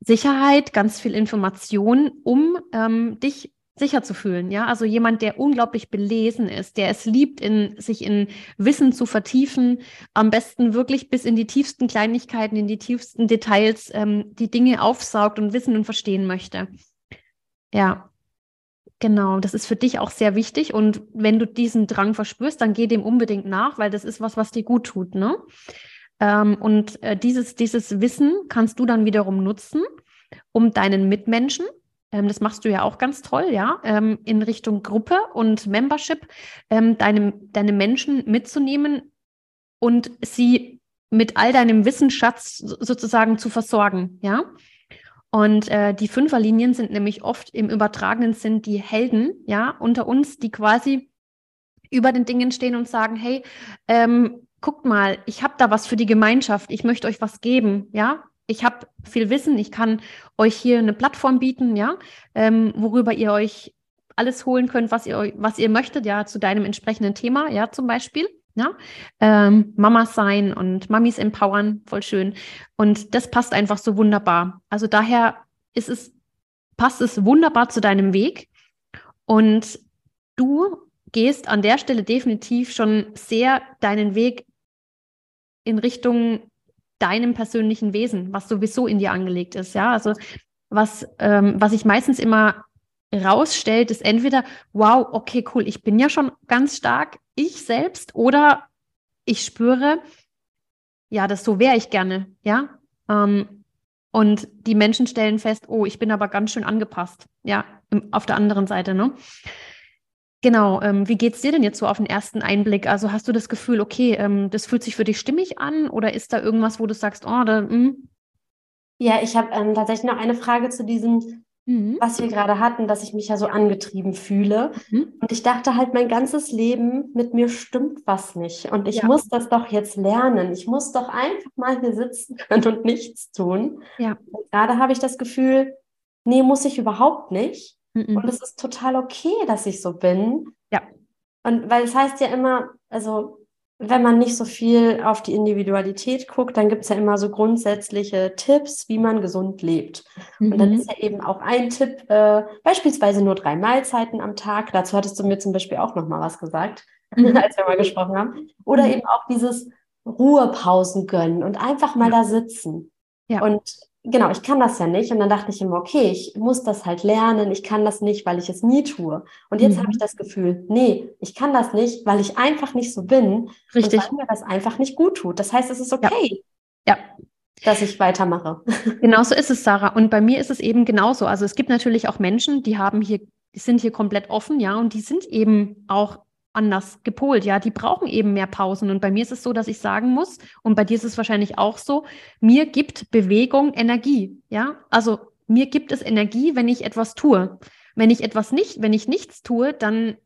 Sicherheit, ganz viel Information, um ähm, dich sicher zu fühlen. Ja, also jemand, der unglaublich belesen ist, der es liebt, in, sich in Wissen zu vertiefen, am besten wirklich bis in die tiefsten Kleinigkeiten, in die tiefsten Details ähm, die Dinge aufsaugt und wissen und verstehen möchte. Ja, genau. Das ist für dich auch sehr wichtig. Und wenn du diesen Drang verspürst, dann geh dem unbedingt nach, weil das ist was, was dir gut tut. Ne? Ähm, und äh, dieses, dieses Wissen kannst du dann wiederum nutzen, um deinen Mitmenschen, ähm, das machst du ja auch ganz toll, ja, ähm, in Richtung Gruppe und Membership, ähm, deine, deine Menschen mitzunehmen und sie mit all deinem Wissensschatz sozusagen zu versorgen, ja. Und äh, die Fünferlinien sind nämlich oft im übertragenen Sinn die Helden, ja, unter uns, die quasi über den Dingen stehen und sagen, hey, ähm, guckt mal, ich habe da was für die Gemeinschaft, ich möchte euch was geben, ja. Ich habe viel Wissen, ich kann euch hier eine Plattform bieten, ja, ähm, worüber ihr euch alles holen könnt, was ihr, was ihr möchtet, ja, zu deinem entsprechenden Thema, ja, zum Beispiel. Ja, ähm, Mamas sein und Mamis empowern, voll schön. Und das passt einfach so wunderbar. Also daher ist es, passt es wunderbar zu deinem Weg. Und du gehst an der Stelle definitiv schon sehr deinen Weg in Richtung deinem persönlichen Wesen, was sowieso in dir angelegt ist. Ja, also was, ähm, was sich meistens immer rausstellt, ist entweder, wow, okay, cool, ich bin ja schon ganz stark ich selbst oder ich spüre, ja, das so wäre ich gerne, ja. Ähm, und die Menschen stellen fest, oh, ich bin aber ganz schön angepasst, ja, auf der anderen Seite, ne? Genau, ähm, wie es dir denn jetzt so auf den ersten Einblick? Also hast du das Gefühl, okay, ähm, das fühlt sich für dich stimmig an oder ist da irgendwas, wo du sagst, oh, da, hm? Ja, ich habe ähm, tatsächlich noch eine Frage zu diesem, mhm. was wir gerade hatten, dass ich mich ja so angetrieben fühle. Mhm. Und ich dachte halt, mein ganzes Leben mit mir stimmt was nicht. Und ich ja. muss das doch jetzt lernen. Ich muss doch einfach mal hier sitzen können und nichts tun. Ja. Und gerade habe ich das Gefühl, nee, muss ich überhaupt nicht. Mhm. Und es ist total okay, dass ich so bin. Ja. Und weil es heißt ja immer, also wenn man nicht so viel auf die Individualität guckt, dann gibt es ja immer so grundsätzliche Tipps, wie man gesund lebt. Mhm. Und dann mhm. ist ja eben auch ein Tipp, äh, beispielsweise nur drei Mahlzeiten am Tag. Dazu hattest du mir zum Beispiel auch noch mal was gesagt, mhm. als wir mal gesprochen haben. Oder mhm. eben auch dieses Ruhepausen gönnen und einfach mal ja. da sitzen. Ja. Und genau, ich kann das ja nicht. Und dann dachte ich immer, okay, ich muss das halt lernen. Ich kann das nicht, weil ich es nie tue. Und jetzt mhm. habe ich das Gefühl, nee, ich kann das nicht, weil ich einfach nicht so bin. Richtig. Und weil mir das einfach nicht gut tut. Das heißt, es ist okay. Ja. ja. Dass ich weitermache. Genau so ist es, Sarah. Und bei mir ist es eben genauso. Also es gibt natürlich auch Menschen, die haben hier, die sind hier komplett offen, ja, und die sind eben auch anders gepolt, ja, die brauchen eben mehr Pausen. Und bei mir ist es so, dass ich sagen muss, und bei dir ist es wahrscheinlich auch so, mir gibt Bewegung Energie, ja. Also mir gibt es Energie, wenn ich etwas tue. Wenn ich etwas nicht, wenn ich nichts tue, dann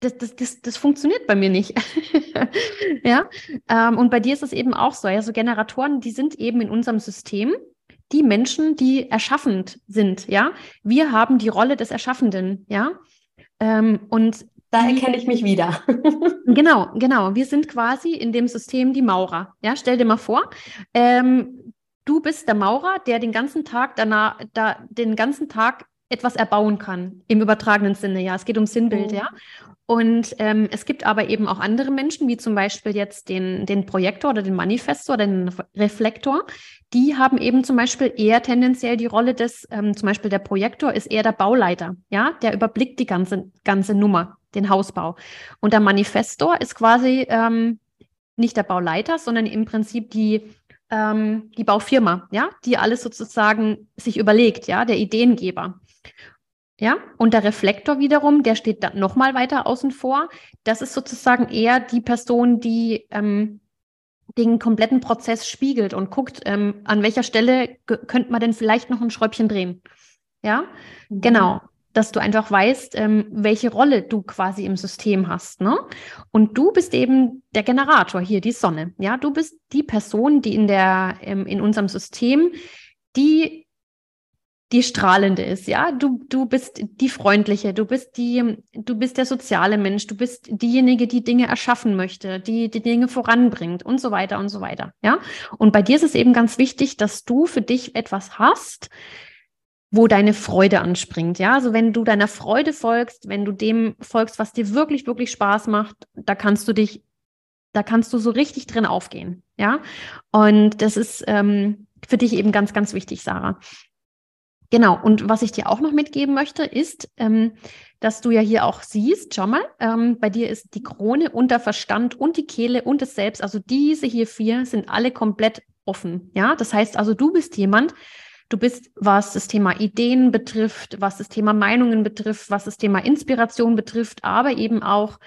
das, das, das, das funktioniert bei mir nicht. ja. Ähm, und bei dir ist es eben auch so. Ja, so Generatoren, die sind eben in unserem System die Menschen, die erschaffend sind, ja. Wir haben die Rolle des Erschaffenden, ja. Ähm, und da erkenne ich mich wieder. genau, genau. Wir sind quasi in dem System die Maurer. Ja, stell dir mal vor, ähm, du bist der Maurer, der den ganzen Tag danach, da, den ganzen Tag etwas erbauen kann, im übertragenen Sinne, ja. Es geht um Sinnbild, mhm. ja. Und ähm, es gibt aber eben auch andere Menschen, wie zum Beispiel jetzt den, den Projektor oder den Manifestor, den Reflektor, die haben eben zum Beispiel eher tendenziell die Rolle des, ähm, zum Beispiel der Projektor ist eher der Bauleiter, ja, der überblickt die ganze, ganze Nummer, den Hausbau. Und der Manifestor ist quasi ähm, nicht der Bauleiter, sondern im Prinzip die, ähm, die Baufirma, ja, die alles sozusagen sich überlegt, ja, der Ideengeber. Ja, und der Reflektor wiederum, der steht dann nochmal weiter außen vor. Das ist sozusagen eher die Person, die ähm, den kompletten Prozess spiegelt und guckt, ähm, an welcher Stelle könnte man denn vielleicht noch ein Schräubchen drehen. Ja, mhm. genau. Dass du einfach weißt, ähm, welche Rolle du quasi im System hast. Ne? Und du bist eben der Generator hier, die Sonne. Ja, du bist die Person, die in der, ähm, in unserem System, die die strahlende ist, ja. Du, du bist die freundliche, du bist die, du bist der soziale Mensch, du bist diejenige, die Dinge erschaffen möchte, die die Dinge voranbringt und so weiter und so weiter, ja. Und bei dir ist es eben ganz wichtig, dass du für dich etwas hast, wo deine Freude anspringt, ja. Also wenn du deiner Freude folgst, wenn du dem folgst, was dir wirklich, wirklich Spaß macht, da kannst du dich, da kannst du so richtig drin aufgehen, ja. Und das ist ähm, für dich eben ganz, ganz wichtig, Sarah. Genau, und was ich dir auch noch mitgeben möchte, ist, ähm, dass du ja hier auch siehst, schau mal, ähm, bei dir ist die Krone und der Verstand und die Kehle und das Selbst, also diese hier vier sind alle komplett offen. Ja, das heißt also, du bist jemand, du bist, was das Thema Ideen betrifft, was das Thema Meinungen betrifft, was das Thema Inspiration betrifft, aber eben auch,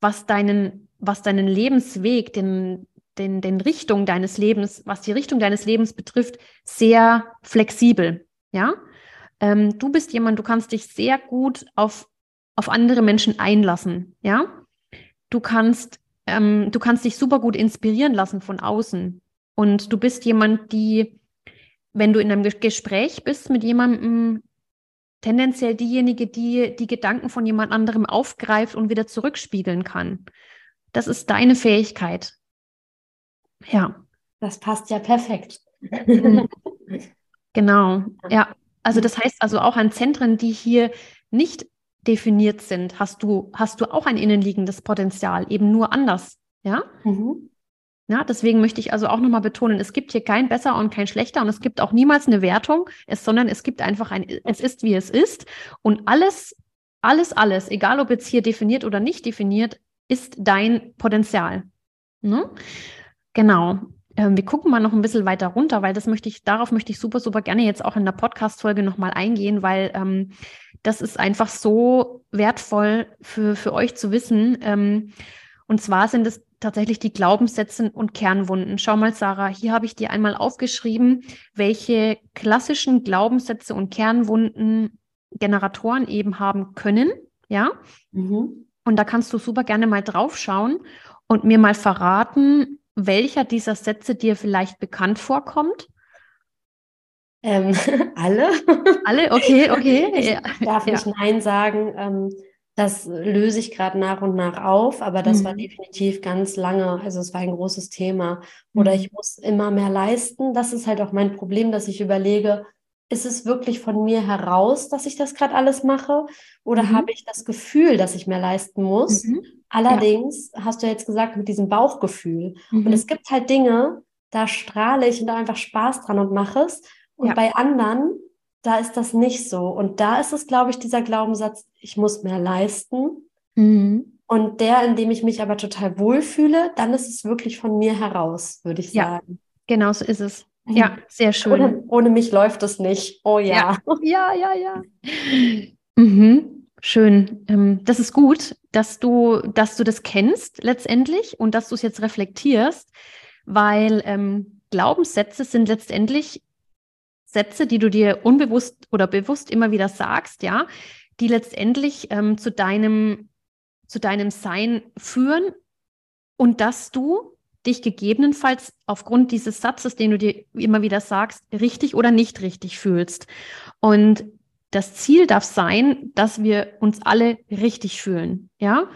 was deinen, was deinen Lebensweg, den, den, den Richtung deines Lebens, was die Richtung deines Lebens betrifft, sehr flexibel. Ja, ähm, du bist jemand, du kannst dich sehr gut auf, auf andere Menschen einlassen. Ja, du kannst, ähm, du kannst dich super gut inspirieren lassen von außen. Und du bist jemand, die, wenn du in einem Gespräch bist mit jemandem, tendenziell diejenige, die die Gedanken von jemand anderem aufgreift und wieder zurückspiegeln kann. Das ist deine Fähigkeit. Ja. Das passt ja perfekt. Genau, ja. Also das heißt also auch an Zentren, die hier nicht definiert sind, hast du, hast du auch ein innenliegendes Potenzial, eben nur anders. Ja? Mhm. Ja, deswegen möchte ich also auch nochmal betonen, es gibt hier kein besser und kein schlechter und es gibt auch niemals eine Wertung, es, sondern es gibt einfach ein, es ist wie es ist und alles, alles, alles, egal ob jetzt hier definiert oder nicht definiert, ist dein Potenzial. Ne? Genau. Ähm, wir gucken mal noch ein bisschen weiter runter, weil das möchte ich, darauf möchte ich super, super gerne jetzt auch in der Podcast-Folge nochmal eingehen, weil ähm, das ist einfach so wertvoll für, für euch zu wissen. Ähm, und zwar sind es tatsächlich die Glaubenssätze und Kernwunden. Schau mal, Sarah, hier habe ich dir einmal aufgeschrieben, welche klassischen Glaubenssätze und Kernwunden Generatoren eben haben können. Ja. Mhm. Und da kannst du super gerne mal drauf schauen und mir mal verraten, welcher dieser Sätze dir vielleicht bekannt vorkommt? Ähm, alle. Alle, okay, okay. Ich ja. darf nicht ja. Nein sagen. Ähm, das löse ich gerade nach und nach auf, aber das mhm. war definitiv ganz lange. Also es war ein großes Thema. Oder mhm. ich muss immer mehr leisten. Das ist halt auch mein Problem, dass ich überlege, ist es wirklich von mir heraus, dass ich das gerade alles mache? Oder mhm. habe ich das Gefühl, dass ich mehr leisten muss? Mhm. Allerdings ja. hast du jetzt gesagt, mit diesem Bauchgefühl. Mhm. Und es gibt halt Dinge, da strahle ich und da einfach Spaß dran und mache es. Und ja. bei anderen, da ist das nicht so. Und da ist es, glaube ich, dieser Glaubenssatz, ich muss mehr leisten. Mhm. Und der, in dem ich mich aber total wohlfühle, dann ist es wirklich von mir heraus, würde ich sagen. Ja, genau so ist es. Ja, mhm. sehr schön. Ohne, ohne, mich läuft es nicht. Oh ja. Ja, ja, ja. ja. Mhm. Schön. Ähm, das ist gut, dass du, dass du das kennst letztendlich und dass du es jetzt reflektierst, weil ähm, Glaubenssätze sind letztendlich Sätze, die du dir unbewusst oder bewusst immer wieder sagst, ja, die letztendlich ähm, zu deinem, zu deinem Sein führen und dass du dich gegebenenfalls aufgrund dieses Satzes, den du dir immer wieder sagst, richtig oder nicht richtig fühlst. Und das Ziel darf sein, dass wir uns alle richtig fühlen, ja,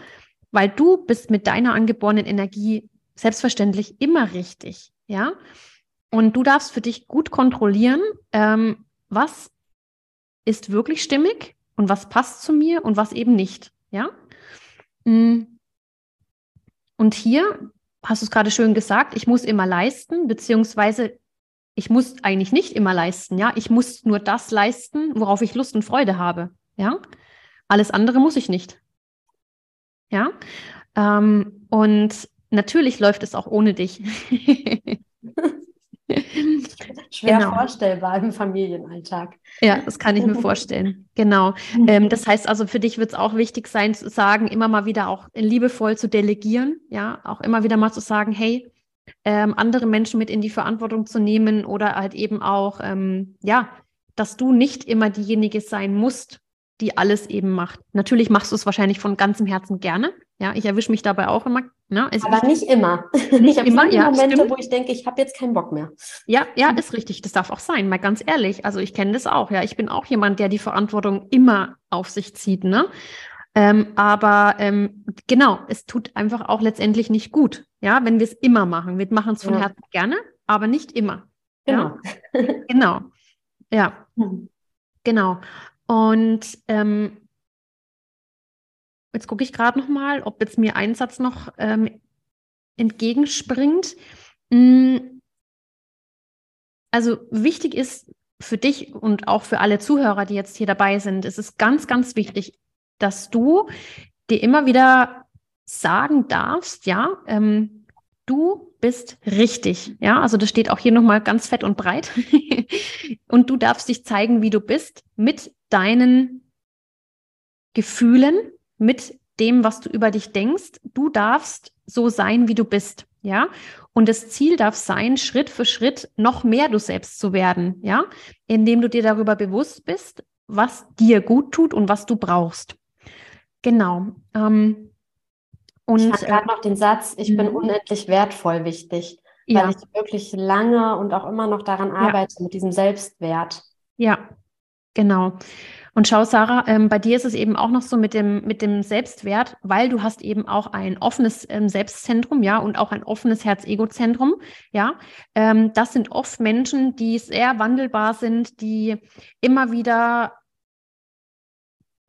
weil du bist mit deiner angeborenen Energie selbstverständlich immer richtig, ja. Und du darfst für dich gut kontrollieren, ähm, was ist wirklich stimmig und was passt zu mir und was eben nicht. Ja. Mm. Und hier hast du es gerade schön gesagt, ich muss immer leisten, beziehungsweise ich muss eigentlich nicht immer leisten, ja. Ich muss nur das leisten, worauf ich Lust und Freude habe, ja. Alles andere muss ich nicht. Ja. Ähm, und natürlich läuft es auch ohne dich. Schwer genau. vorstellbar im Familienalltag. Ja, das kann ich mir vorstellen. Genau. Ähm, das heißt also, für dich wird es auch wichtig sein, zu sagen, immer mal wieder auch liebevoll zu delegieren. Ja, auch immer wieder mal zu sagen, hey, ähm, andere Menschen mit in die Verantwortung zu nehmen oder halt eben auch, ähm, ja, dass du nicht immer diejenige sein musst, die alles eben macht. Natürlich machst du es wahrscheinlich von ganzem Herzen gerne. Ja, ich erwische mich dabei auch immer. Ne? Also Aber nicht immer. Nicht ich immer, ja, Momente, stimmt. wo ich denke, ich habe jetzt keinen Bock mehr. Ja, ja, ist richtig. Das darf auch sein, mal ganz ehrlich. Also ich kenne das auch. Ja, ich bin auch jemand, der die Verantwortung immer auf sich zieht. Ne? Ähm, aber ähm, genau, es tut einfach auch letztendlich nicht gut. Ja, wenn wir es immer machen. Wir machen es von ja. Herzen gerne, aber nicht immer. Genau. Ja? genau. Ja. Genau. Und ähm, jetzt gucke ich gerade noch mal, ob jetzt mir ein Satz noch ähm, entgegenspringt. Mm, also wichtig ist für dich und auch für alle Zuhörer, die jetzt hier dabei sind, ist es ganz, ganz wichtig, dass du dir immer wieder sagen darfst, ja, ähm, du bist richtig. Ja, also das steht auch hier nochmal ganz fett und breit. und du darfst dich zeigen, wie du bist, mit deinen Gefühlen, mit dem, was du über dich denkst. Du darfst so sein, wie du bist. Ja, und das Ziel darf sein, Schritt für Schritt noch mehr du selbst zu werden. Ja, indem du dir darüber bewusst bist, was dir gut tut und was du brauchst. Genau. Ähm, und ich gerade äh, noch den Satz, ich bin mhm. unendlich wertvoll wichtig, ja. weil ich wirklich lange und auch immer noch daran arbeite ja. mit diesem Selbstwert. Ja, genau. Und schau, Sarah, ähm, bei dir ist es eben auch noch so mit dem, mit dem Selbstwert, weil du hast eben auch ein offenes ähm, Selbstzentrum, ja, und auch ein offenes Herz-Ego-Zentrum, ja. Ähm, das sind oft Menschen, die sehr wandelbar sind, die immer wieder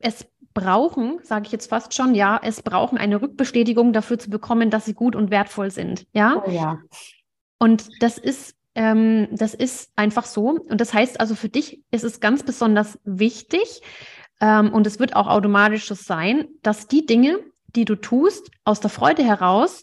es brauchen, sage ich jetzt fast schon, ja, es brauchen eine Rückbestätigung dafür zu bekommen, dass sie gut und wertvoll sind. Ja. Oh, ja. Und das ist, ähm, das ist einfach so. Und das heißt also, für dich ist es ganz besonders wichtig, ähm, und es wird auch automatisch so sein, dass die Dinge, die du tust, aus der Freude heraus,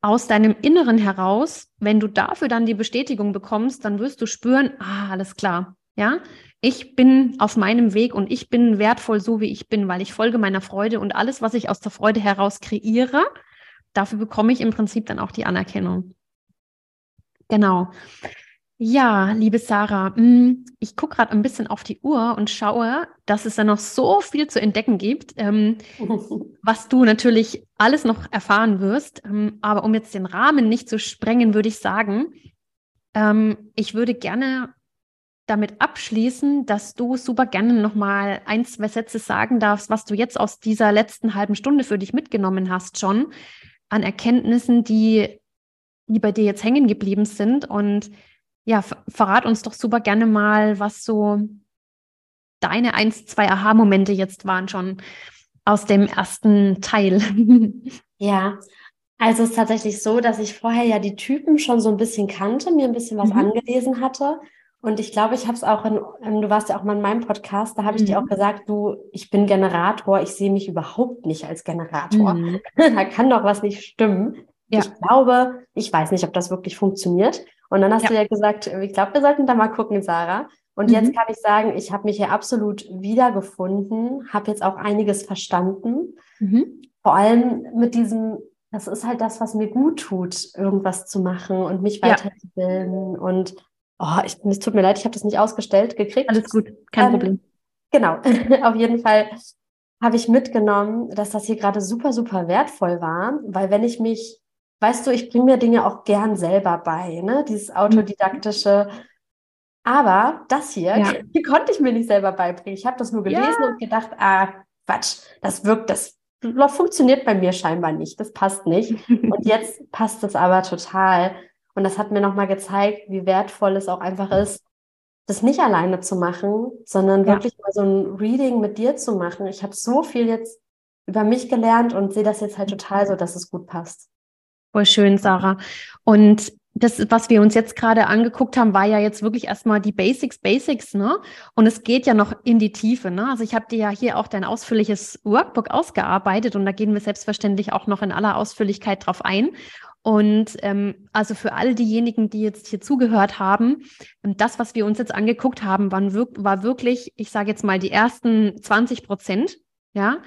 aus deinem Inneren heraus, wenn du dafür dann die Bestätigung bekommst, dann wirst du spüren, ah, alles klar. Ja, ich bin auf meinem Weg und ich bin wertvoll so, wie ich bin, weil ich folge meiner Freude und alles, was ich aus der Freude heraus kreiere, dafür bekomme ich im Prinzip dann auch die Anerkennung. Genau. Ja, liebe Sarah, mm, ich gucke gerade ein bisschen auf die Uhr und schaue, dass es da noch so viel zu entdecken gibt, ähm, was du natürlich alles noch erfahren wirst. Ähm, aber um jetzt den Rahmen nicht zu sprengen, würde ich sagen, ähm, ich würde gerne damit abschließen, dass du super gerne nochmal ein, zwei Sätze sagen darfst, was du jetzt aus dieser letzten halben Stunde für dich mitgenommen hast schon an Erkenntnissen, die, die bei dir jetzt hängen geblieben sind. Und ja, verrat uns doch super gerne mal, was so deine eins, zwei Aha-Momente jetzt waren schon aus dem ersten Teil. Ja, also es ist tatsächlich so, dass ich vorher ja die Typen schon so ein bisschen kannte, mir ein bisschen was mhm. angelesen hatte und ich glaube, ich habe es auch in, ähm, du warst ja auch mal in meinem Podcast, da habe ich mhm. dir auch gesagt, du, ich bin Generator, ich sehe mich überhaupt nicht als Generator. Mhm. da kann doch was nicht stimmen. Ja. Ich glaube, ich weiß nicht, ob das wirklich funktioniert. Und dann hast ja. du ja gesagt, ich glaube, wir sollten da mal gucken, Sarah. Und mhm. jetzt kann ich sagen, ich habe mich hier absolut wiedergefunden, habe jetzt auch einiges verstanden. Mhm. Vor allem mit diesem, das ist halt das, was mir gut tut, irgendwas zu machen und mich weiterzubilden ja. und Oh, ich, es tut mir leid, ich habe das nicht ausgestellt gekriegt. Alles gut, kein ähm, Problem. Genau, auf jeden Fall habe ich mitgenommen, dass das hier gerade super, super wertvoll war, weil wenn ich mich, weißt du, ich bringe mir Dinge auch gern selber bei, ne? Dieses autodidaktische. Aber das hier, ja. die konnte ich mir nicht selber beibringen. Ich habe das nur gelesen ja. und gedacht, ah, Quatsch, das wirkt, das funktioniert bei mir scheinbar nicht, das passt nicht. und jetzt passt es aber total. Und das hat mir nochmal gezeigt, wie wertvoll es auch einfach ist, das nicht alleine zu machen, sondern ja. wirklich mal so ein Reading mit dir zu machen. Ich habe so viel jetzt über mich gelernt und sehe das jetzt halt total so, dass es gut passt. Voll schön, Sarah. Und das, was wir uns jetzt gerade angeguckt haben, war ja jetzt wirklich erstmal die Basics, Basics, ne? Und es geht ja noch in die Tiefe, ne? Also ich habe dir ja hier auch dein ausführliches Workbook ausgearbeitet und da gehen wir selbstverständlich auch noch in aller Ausführlichkeit drauf ein. Und ähm, also für all diejenigen, die jetzt hier zugehört haben, ähm, das, was wir uns jetzt angeguckt haben, waren, war wirklich, ich sage jetzt mal, die ersten 20 Prozent. Ja,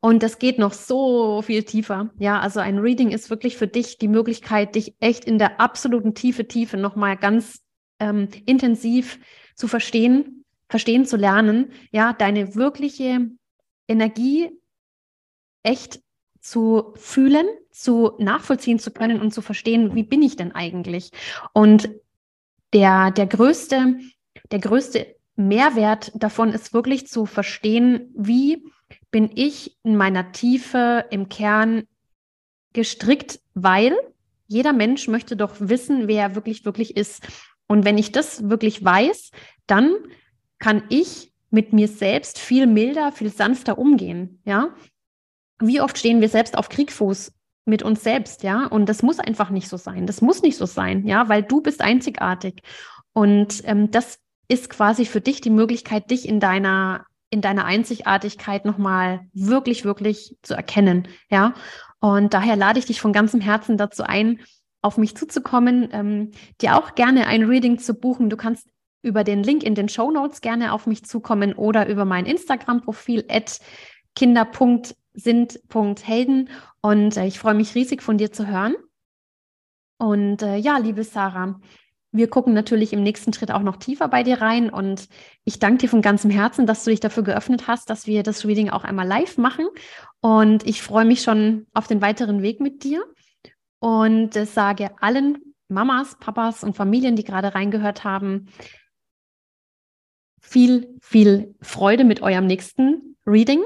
und das geht noch so viel tiefer. Ja, also ein Reading ist wirklich für dich die Möglichkeit, dich echt in der absoluten Tiefe, Tiefe nochmal ganz ähm, intensiv zu verstehen, verstehen zu lernen. Ja, deine wirkliche Energie echt zu fühlen, zu nachvollziehen zu können und zu verstehen, wie bin ich denn eigentlich? Und der, der größte, der größte Mehrwert davon ist wirklich zu verstehen, wie bin ich in meiner Tiefe im Kern gestrickt, weil jeder Mensch möchte doch wissen, wer er wirklich, wirklich ist. Und wenn ich das wirklich weiß, dann kann ich mit mir selbst viel milder, viel sanfter umgehen. Ja, wie oft stehen wir selbst auf Kriegfuß mit uns selbst, ja? Und das muss einfach nicht so sein. Das muss nicht so sein, ja, weil du bist einzigartig. Und ähm, das ist quasi für dich die Möglichkeit, dich in deiner in deiner Einzigartigkeit nochmal wirklich, wirklich zu erkennen. Ja. Und daher lade ich dich von ganzem Herzen dazu ein, auf mich zuzukommen, ähm, dir auch gerne ein Reading zu buchen. Du kannst über den Link in den Show Notes gerne auf mich zukommen oder über mein Instagram-Profil at kinder.sind.helden. Und äh, ich freue mich riesig von dir zu hören. Und äh, ja, liebe Sarah, wir gucken natürlich im nächsten Schritt auch noch tiefer bei dir rein und ich danke dir von ganzem Herzen, dass du dich dafür geöffnet hast, dass wir das Reading auch einmal live machen. Und ich freue mich schon auf den weiteren Weg mit dir. Und sage allen Mamas, Papas und Familien, die gerade reingehört haben, viel, viel Freude mit eurem nächsten Reading.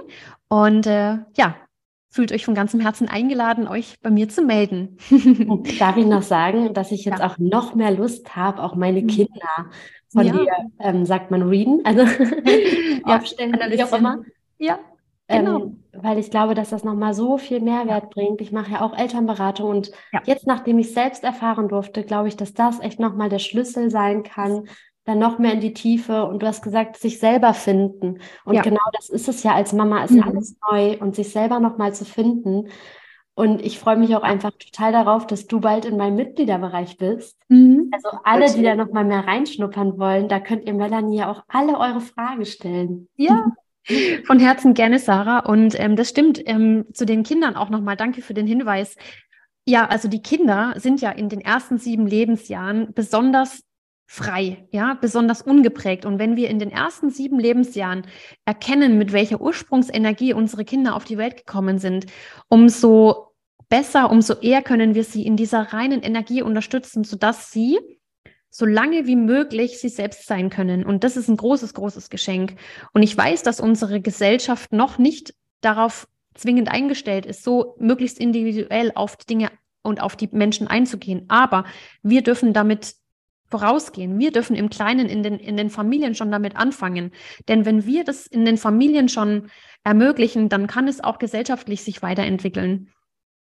Und äh, ja, fühlt euch von ganzem Herzen eingeladen, euch bei mir zu melden. Darf ich noch sagen, dass ich jetzt ja. auch noch mehr Lust habe, auch meine mhm. Kinder von ja. dir, ähm, sagt man, readen, also ja, aufstellen, wie auch immer. Ja, genau. Ähm, weil ich glaube, dass das nochmal so viel Mehrwert bringt. Ich mache ja auch Elternberatung und ja. jetzt, nachdem ich selbst erfahren durfte, glaube ich, dass das echt nochmal der Schlüssel sein kann, dann noch mehr in die Tiefe und du hast gesagt, sich selber finden. Und ja. genau das ist es ja als Mama, ist mhm. alles neu und sich selber noch mal zu finden. Und ich freue mich auch einfach total darauf, dass du bald in meinem Mitgliederbereich bist. Mhm. Also alle, die da noch mal mehr reinschnuppern wollen, da könnt ihr Melanie ja auch alle eure Fragen stellen. Ja. Von Herzen gerne, Sarah. Und ähm, das stimmt ähm, zu den Kindern auch nochmal. Danke für den Hinweis. Ja, also die Kinder sind ja in den ersten sieben Lebensjahren besonders frei, ja, besonders ungeprägt. Und wenn wir in den ersten sieben Lebensjahren erkennen, mit welcher Ursprungsenergie unsere Kinder auf die Welt gekommen sind, umso besser, umso eher können wir sie in dieser reinen Energie unterstützen, sodass sie so lange wie möglich sie selbst sein können. Und das ist ein großes, großes Geschenk. Und ich weiß, dass unsere Gesellschaft noch nicht darauf zwingend eingestellt ist, so möglichst individuell auf die Dinge und auf die Menschen einzugehen. Aber wir dürfen damit vorausgehen. Wir dürfen im Kleinen in den, in den Familien schon damit anfangen. Denn wenn wir das in den Familien schon ermöglichen, dann kann es auch gesellschaftlich sich weiterentwickeln.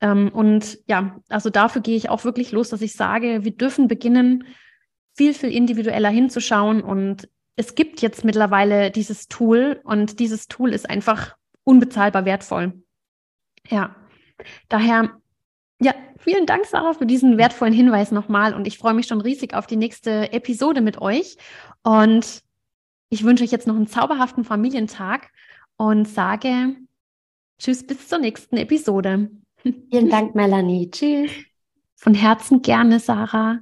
Ähm, und ja, also dafür gehe ich auch wirklich los, dass ich sage, wir dürfen beginnen, viel, viel individueller hinzuschauen. Und es gibt jetzt mittlerweile dieses Tool und dieses Tool ist einfach unbezahlbar wertvoll. Ja, daher ja, vielen Dank, Sarah, für diesen wertvollen Hinweis nochmal. Und ich freue mich schon riesig auf die nächste Episode mit euch. Und ich wünsche euch jetzt noch einen zauberhaften Familientag und sage Tschüss bis zur nächsten Episode. Vielen Dank, Melanie. Tschüss. Von Herzen gerne, Sarah.